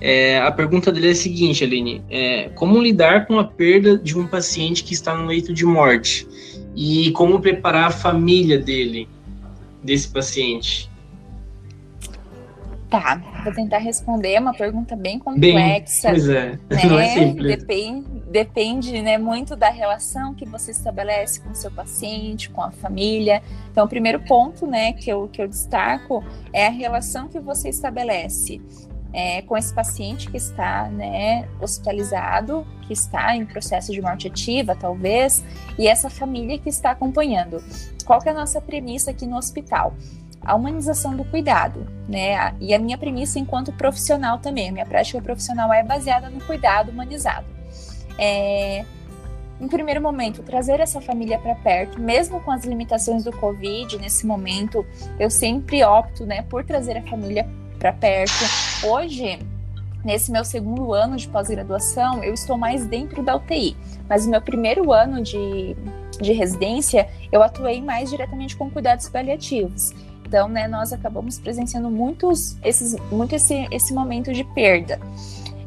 A: É, a pergunta dele é a seguinte, Aline: é, como lidar com a perda de um paciente que está no leito de morte? e como preparar a família dele, desse paciente?
C: Tá, vou tentar responder, é uma pergunta bem complexa.
A: Bem, pois é,
C: né? não é simples. Depende, depende né, muito da relação que você estabelece com o seu paciente, com a família. Então, o primeiro ponto né, que, eu, que eu destaco é a relação que você estabelece é, com esse paciente que está né, hospitalizado, que está em processo de morte ativa, talvez, e essa família que está acompanhando. Qual que é a nossa premissa aqui no hospital? A humanização do cuidado, né? E a minha premissa enquanto profissional também, a minha prática profissional é baseada no cuidado humanizado. É, em primeiro momento, trazer essa família para perto, mesmo com as limitações do Covid nesse momento, eu sempre opto, né, por trazer a família para perto. Hoje, nesse meu segundo ano de pós-graduação, eu estou mais dentro da UTI, mas no meu primeiro ano de, de residência, eu atuei mais diretamente com cuidados paliativos. Então, né, nós acabamos presenciando muitos, esses, muito esse, esse momento de perda.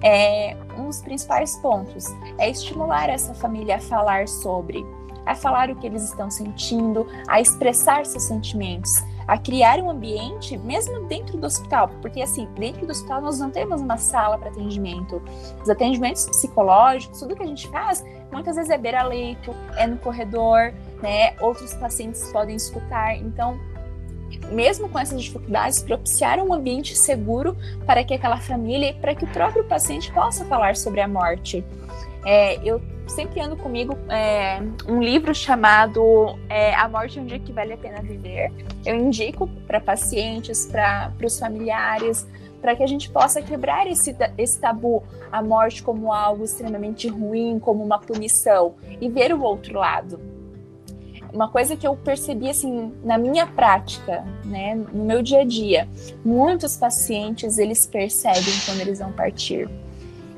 C: É, um dos principais pontos é estimular essa família a falar sobre, a falar o que eles estão sentindo, a expressar seus sentimentos a criar um ambiente, mesmo dentro do hospital, porque assim, dentro do hospital nós não temos uma sala para atendimento. Os atendimentos psicológicos, tudo que a gente faz, muitas vezes é beira-leito, é no corredor, né? Outros pacientes podem escutar. Então, mesmo com essas dificuldades, propiciar um ambiente seguro para que aquela família e para que o próprio paciente possa falar sobre a morte. É, eu sempre ando comigo é, um livro chamado é, A Morte é um Dia que Vale a Pena Viver. Eu indico para pacientes, para os familiares, para que a gente possa quebrar esse, esse tabu, a morte como algo extremamente ruim, como uma punição, e ver o outro lado. Uma coisa que eu percebi assim na minha prática, né, no meu dia a dia, muitos pacientes eles percebem quando eles vão partir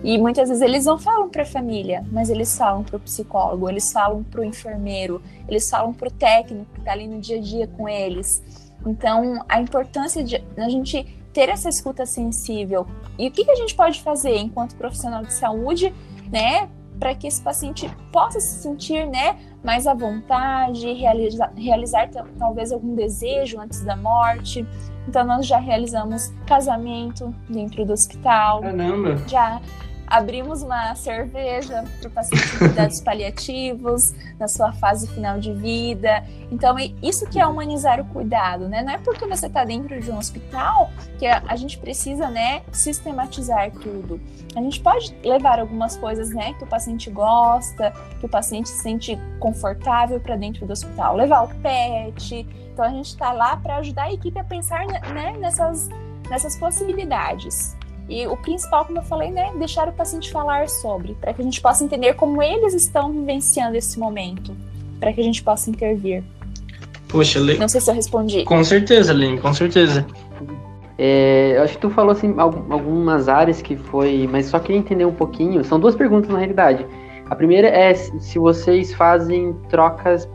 C: e muitas vezes eles não falam para a família, mas eles falam para o psicólogo, eles falam para o enfermeiro, eles falam para o técnico que está ali no dia a dia com eles. Então, a importância de a gente ter essa escuta sensível. E o que, que a gente pode fazer enquanto profissional de saúde, né, para que esse paciente possa se sentir, né, mais à vontade, realizar, realizar talvez algum desejo antes da morte. Então, nós já realizamos casamento dentro do hospital.
A: Caramba!
C: Já abrimos uma cerveja para o paciente de cuidados paliativos na sua fase final de vida. Então, isso que é humanizar o cuidado, né? Não é porque você está dentro de um hospital que a, a, gente precisa, né, sistematizar tudo. A gente pode levar algumas coisas, né, que o paciente gosta, que o paciente se sente confortável para dentro do hospital. Levar o pet. Então, a gente está lá para ajudar a equipe a pensar, né, nessas, nessas possibilidades. E o principal, como eu falei, né, deixar o paciente falar sobre, para que a gente possa entender como eles estão vivenciando esse momento, para que a gente possa intervir.
A: Poxa, Le...
C: Não sei se eu respondi.
A: Com certeza, Lene, com certeza.
B: É, eu acho que tu falou assim algumas áreas que foi, mas só queria entender um pouquinho. São duas perguntas na realidade. A primeira é se vocês fazem trocas,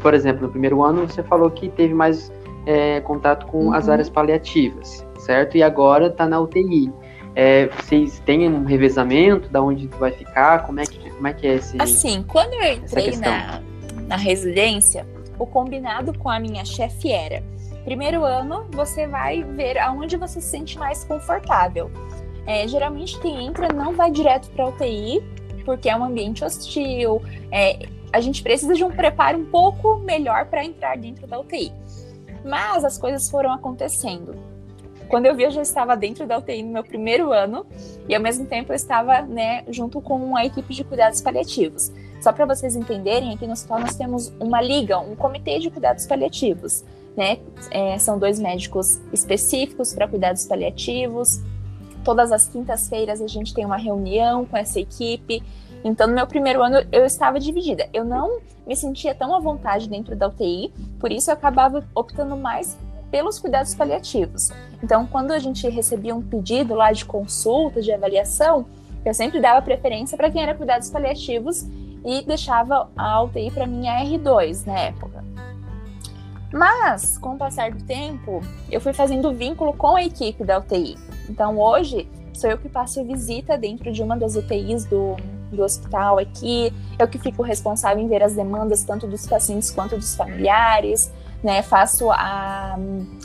B: por exemplo, no primeiro ano você falou que teve mais é, contato com uhum. as áreas paliativas, certo? E agora está na UTI. É, vocês têm um revezamento da onde tu vai ficar? Como é que, como é, que é esse.
C: Assim, quando eu entrei na, na residência, o combinado com a minha chefe era: primeiro ano você vai ver aonde você se sente mais confortável. É, geralmente quem entra não vai direto para UTI, porque é um ambiente hostil. É, a gente precisa de um preparo um pouco melhor para entrar dentro da UTI. Mas as coisas foram acontecendo. Quando eu vi, eu já estava dentro da UTI no meu primeiro ano e ao mesmo tempo eu estava, né, junto com a equipe de cuidados paliativos. Só para vocês entenderem, aqui no hospital nós temos uma liga, um comitê de cuidados paliativos, né? É, são dois médicos específicos para cuidados paliativos. Todas as quintas-feiras a gente tem uma reunião com essa equipe. Então, no meu primeiro ano, eu estava dividida. Eu não me sentia tão à vontade dentro da UTI, por isso eu acabava optando mais pelos cuidados paliativos. Então, quando a gente recebia um pedido lá de consulta, de avaliação, eu sempre dava preferência para quem era cuidados paliativos e deixava a UTI para minha R2 na época. Mas, com o passar do tempo, eu fui fazendo vínculo com a equipe da UTI. Então, hoje, sou eu que passo visita dentro de uma das UTIs do, do hospital aqui, eu que fico responsável em ver as demandas tanto dos pacientes quanto dos familiares, né? Faço a,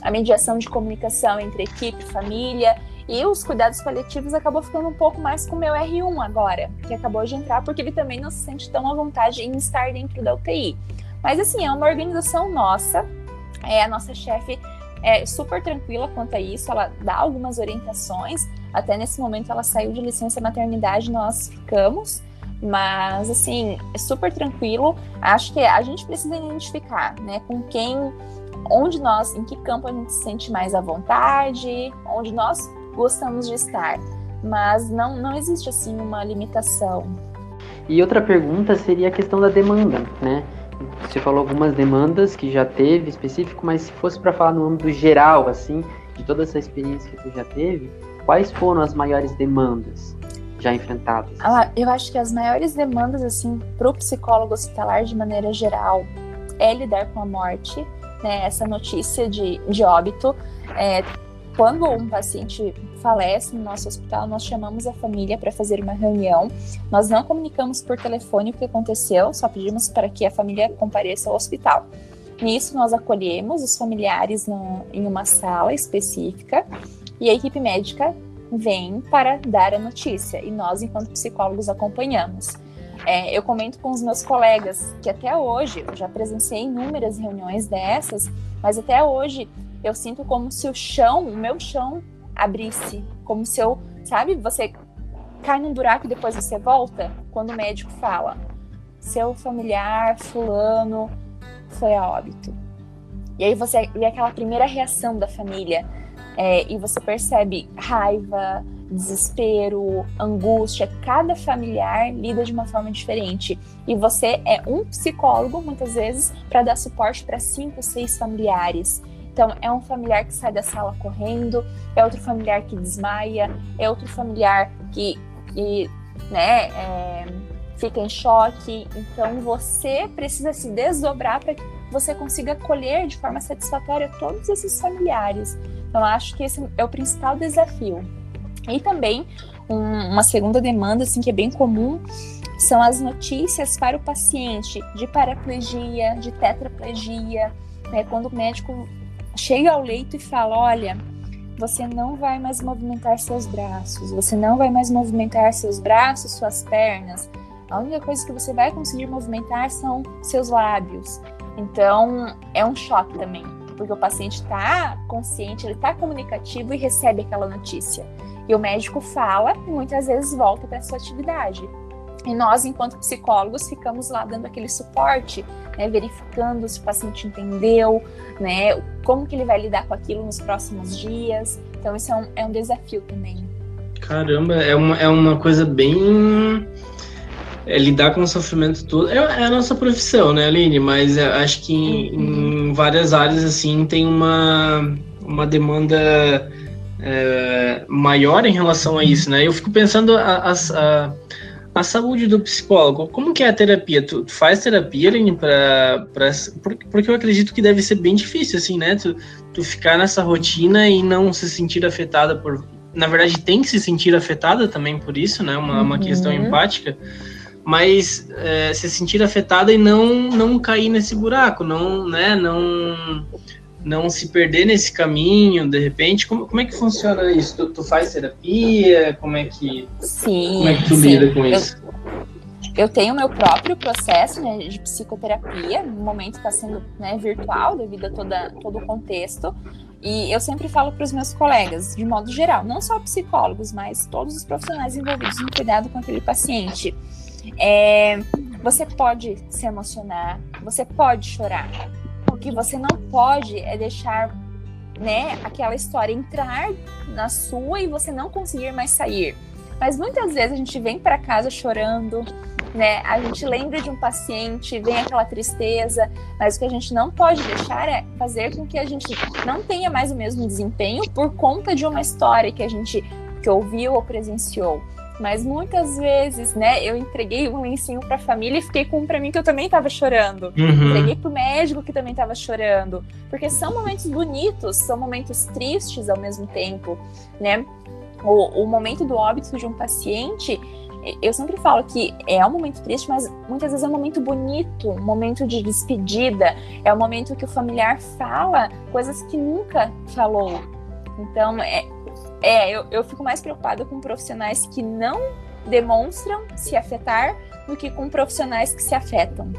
C: a mediação de comunicação entre equipe, família e os cuidados coletivos acabou ficando um pouco mais com o meu R1 agora, que acabou de entrar, porque ele também não se sente tão à vontade em estar dentro da UTI. Mas assim, é uma organização nossa, é a nossa chefe é super tranquila quanto a isso, ela dá algumas orientações, até nesse momento ela saiu de licença maternidade, nós ficamos, mas, assim, é super tranquilo. Acho que a gente precisa identificar, né, com quem, onde nós, em que campo a gente se sente mais à vontade, onde nós gostamos de estar. Mas não, não existe, assim, uma limitação.
B: E outra pergunta seria a questão da demanda, né? Você falou algumas demandas que já teve específico, mas se fosse para falar no âmbito geral, assim, de toda essa experiência que tu já teve, quais foram as maiores demandas? Já enfrentadas?
C: Ah, eu acho que as maiores demandas, assim, para o psicólogo hospitalar de maneira geral é lidar com a morte, né? Essa notícia de, de óbito. É, quando um paciente falece no nosso hospital, nós chamamos a família para fazer uma reunião. Nós não comunicamos por telefone o que aconteceu, só pedimos para que a família compareça ao hospital. Nisso, nós acolhemos os familiares no, em uma sala específica e a equipe médica vem para dar a notícia e nós, enquanto psicólogos, acompanhamos. É, eu comento com os meus colegas que até hoje, eu já presenciei inúmeras reuniões dessas, mas até hoje eu sinto como se o chão, o meu chão, abrisse. Como se eu, sabe, você cai num buraco e depois você volta. Quando o médico fala, seu familiar, fulano, foi a óbito. E aí você vê aquela primeira reação da família. É, e você percebe raiva, desespero, angústia. Cada familiar lida de uma forma diferente. E você é um psicólogo, muitas vezes, para dar suporte para cinco, seis familiares. Então, é um familiar que sai da sala correndo, é outro familiar que desmaia, é outro familiar que, que né, é, fica em choque. Então, você precisa se desdobrar para que você consiga acolher de forma satisfatória todos esses familiares. Então, acho que esse é o principal desafio. E também um, uma segunda demanda, assim, que é bem comum, são as notícias para o paciente de paraplegia, de tetraplegia, né? Quando o médico chega ao leito e fala, olha, você não vai mais movimentar seus braços, você não vai mais movimentar seus braços, suas pernas. A única coisa que você vai conseguir movimentar são seus lábios. Então, é um choque também, porque o paciente está consciente, ele está comunicativo e recebe aquela notícia. E o médico fala e muitas vezes volta para sua atividade. E nós, enquanto psicólogos, ficamos lá dando aquele suporte, né, verificando se o paciente entendeu, né, como que ele vai lidar com aquilo nos próximos dias. Então, isso é um, é um desafio também.
A: Caramba, é uma, é uma coisa bem. É, lidar com o sofrimento todo. É, é, a nossa profissão, né, Aline? Mas acho que em, uhum. em, várias áreas, assim, tem uma, uma demanda é, maior em relação a isso, né? Eu fico pensando a, a, a, saúde do psicólogo. Como que é a terapia? Tu, tu faz terapia, Aline, pra, pra, porque eu acredito que deve ser bem difícil, assim, né? Tu, tu ficar nessa rotina e não se sentir afetada por... Na verdade, tem que se sentir afetada também por isso, né? Uma, uhum. uma questão empática mas é, se sentir afetada e não não cair nesse buraco, não, né, não não se perder nesse caminho, de repente, como, como é que funciona isso? Tu, tu faz terapia? Como é que,
C: sim,
A: como é que tu sim. lida com isso?
C: Eu, eu tenho meu próprio processo né, de psicoterapia, no momento está sendo né, virtual devido a toda, todo o contexto, e eu sempre falo para os meus colegas, de modo geral, não só psicólogos, mas todos os profissionais envolvidos no cuidado com aquele paciente. É, você pode se emocionar, você pode chorar, o que você não pode é deixar, né, aquela história entrar na sua e você não conseguir mais sair. Mas muitas vezes a gente vem para casa chorando, né? A gente lembra de um paciente, vem aquela tristeza, mas o que a gente não pode deixar é fazer com que a gente não tenha mais o mesmo desempenho por conta de uma história que a gente que ouviu ou presenciou. Mas muitas vezes, né, eu entreguei um lencinho para a família e fiquei com um para mim que eu também estava chorando. Uhum. Entreguei para o médico que também estava chorando. Porque são momentos bonitos, são momentos tristes ao mesmo tempo, né? O, o momento do óbito de um paciente, eu sempre falo que é um momento triste, mas muitas vezes é um momento bonito, um momento de despedida, é um momento que o familiar fala coisas que nunca falou. Então, é, é, eu, eu fico mais preocupada com profissionais que não demonstram se afetar do que com profissionais que se afetam.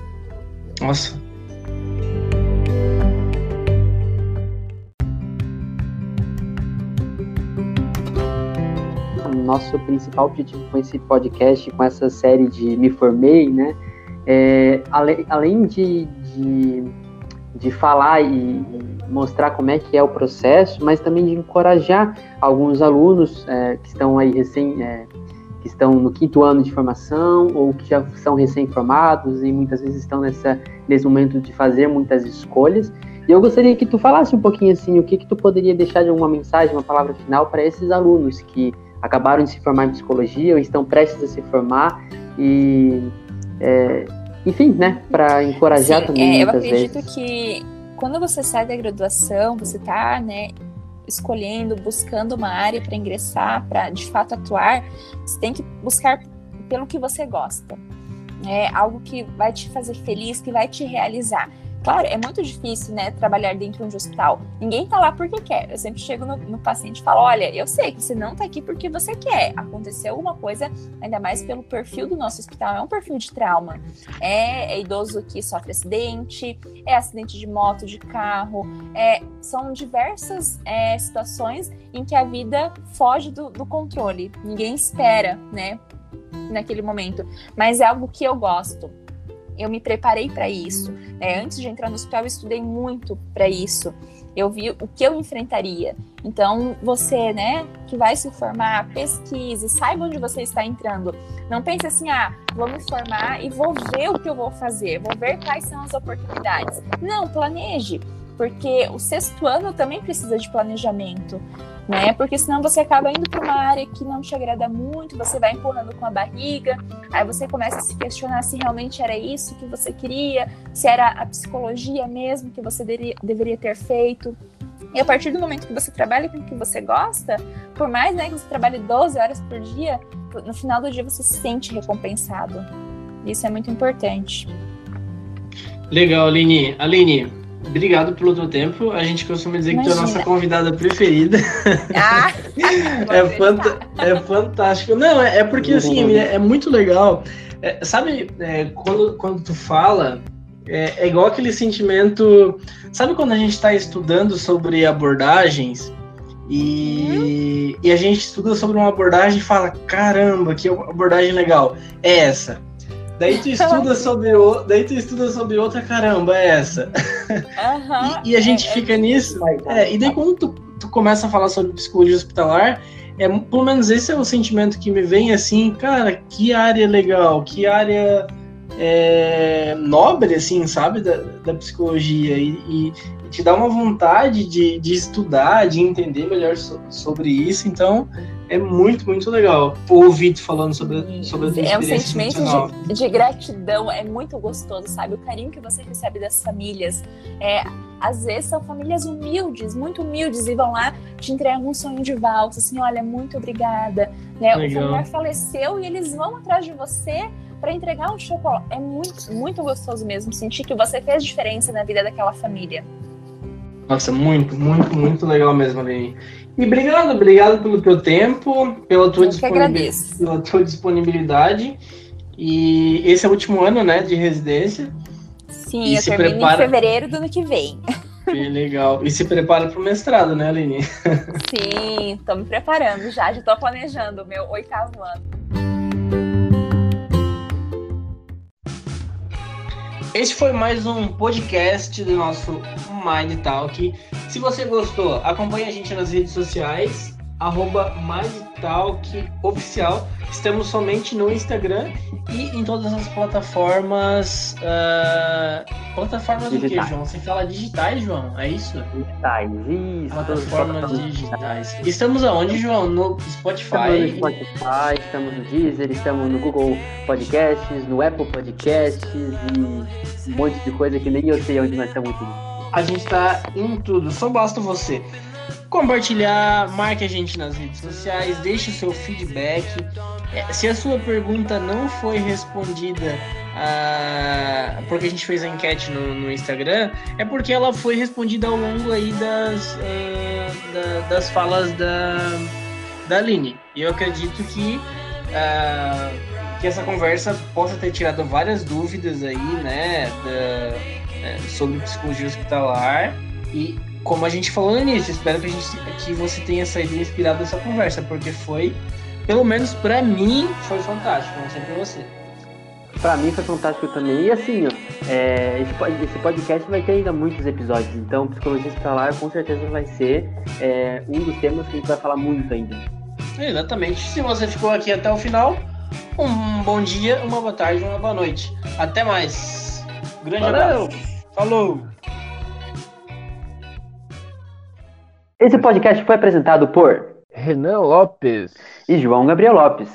A: Nossa.
B: Nosso principal objetivo com esse podcast, com essa série de Me Formei, né? É, além, além de, de, de falar e, mostrar como é que é o processo, mas também de encorajar alguns alunos é, que estão aí recém, é, que estão no quinto ano de formação ou que já são recém-formados e muitas vezes estão nessa, nesse momento de fazer muitas escolhas. E eu gostaria que tu falasse um pouquinho assim, o que que tu poderia deixar de alguma mensagem, uma palavra final para esses alunos que acabaram de se formar em psicologia ou estão prestes a se formar e é, enfim, né, para encorajar Sim, também.
C: É,
B: eu
C: acredito
B: vezes.
C: que quando você sai da graduação, você está, né, escolhendo, buscando uma área para ingressar, para de fato atuar, você tem que buscar pelo que você gosta. É algo que vai te fazer feliz, que vai te realizar. Claro, é muito difícil, né, trabalhar dentro de um hospital. Ninguém tá lá porque quer. Eu sempre chego no, no paciente e falo: olha, eu sei que você não tá aqui porque você quer. Aconteceu alguma coisa, ainda mais pelo perfil do nosso hospital, é um perfil de trauma. É, é idoso que sofre acidente, é acidente de moto, de carro, é, são diversas é, situações em que a vida foge do, do controle. Ninguém espera, né, naquele momento. Mas é algo que eu gosto eu me preparei para isso. É, antes de entrar no hospital, eu estudei muito para isso. Eu vi o que eu enfrentaria. Então, você, né, que vai se formar, pesquise, saiba onde você está entrando. Não pense assim, ah, vou me formar e vou ver o que eu vou fazer, vou ver quais são as oportunidades. Não, planeje, porque o sexto ano também precisa de planejamento né? Porque senão você acaba indo para uma área que não te agrada muito, você vai empurrando com a barriga, aí você começa a se questionar se realmente era isso que você queria, se era a psicologia mesmo que você deveria, deveria ter feito. E a partir do momento que você trabalha com o que você gosta, por mais né, que você trabalhe 12 horas por dia, no final do dia você se sente recompensado. Isso é muito importante.
A: Legal, Aline. Aline, Obrigado pelo teu tempo. A gente costuma dizer Imagina. que tu é a nossa convidada preferida. Ah, é, fanta é fantástico. Não, é, é porque assim, é, é muito legal. É, sabe, é, quando, quando tu fala, é, é, igual aquele sentimento. Sabe quando a gente está estudando sobre abordagens e, uhum. e a gente estuda sobre uma abordagem e fala: caramba, que abordagem legal. É essa. Daí tu estuda sobre o, daí tu estuda sobre outra caramba, é essa. Uhum, e, e, a gente é, fica é nisso. É, e daí quando tu, tu começa a falar sobre psicologia hospitalar, é, pelo menos esse é o sentimento que me vem assim, cara, que área legal, que área é, nobre, assim, sabe, da, da psicologia. E, e, te dá uma vontade de, de estudar, de entender melhor so, sobre isso. Então, é muito, muito legal ouvir tu falando sobre, sobre a tua
C: É um sentimento de, de, gratidão, é muito gostoso, sabe? O carinho que você recebe das famílias. É, às vezes são famílias humildes, muito humildes, e vão lá te entregar um sonho de valsa, assim, olha, muito obrigada. Né? O familiar faleceu e eles vão atrás de você para entregar um chocolate. É muito, muito gostoso mesmo sentir que você fez diferença na vida daquela família.
A: Nossa, muito, muito, muito legal mesmo, Aline. E obrigado, obrigado pelo teu tempo, pela tua, disponibilidade, pela tua disponibilidade. E esse é o último ano, né, de residência.
C: Sim, e eu termino prepara... em fevereiro do ano que vem.
A: Que legal. E se prepara para o mestrado, né, Aline?
C: Sim, estou me preparando já, já estou planejando o meu oitavo ano.
A: Esse foi mais um podcast do nosso Mind Talk. Se você gostou, acompanhe a gente nas redes sociais, arroba Oficial. Estamos somente no Instagram e em todas as plataformas. Uh, plataformas digitais. do que, João? Você fala digitais, João? É isso?
B: Digitais, isso.
A: Plataformas digitais. Estamos aonde, João? No Spotify?
B: Estamos no Spotify, estamos no Deezer, estamos no Google Podcasts, no Apple Podcasts e um monte de coisa que nem eu sei onde nós estamos.
A: A gente está em tudo, só basta você compartilhar, marque a gente nas redes sociais, deixe o seu feedback. É, se a sua pergunta não foi respondida ah, porque a gente fez a enquete no, no, Instagram, é porque ela foi respondida ao longo aí das, uh, da, das falas da, da Aline. E eu acredito que, uh, que essa conversa possa ter tirado várias dúvidas aí, né, da, é, sobre psicologia hospitalar. E como a gente falou no início, espero que, a gente, que você tenha saído inspirado dessa conversa, porque foi, pelo menos para mim, foi fantástico, não sei pra você.
B: Pra mim foi fantástico também. E assim, ó, é, esse, podcast vai ter ainda muitos episódios, então Psicologia Hospitalar com certeza vai ser é, um dos temas que a gente vai falar muito ainda.
A: Exatamente. Se você ficou aqui até o final, um bom dia, uma boa tarde, uma boa noite. Até mais. Grande Valeu. abraço. Falou!
B: Esse podcast foi apresentado por
A: Renan Lopes
B: e João Gabriel Lopes.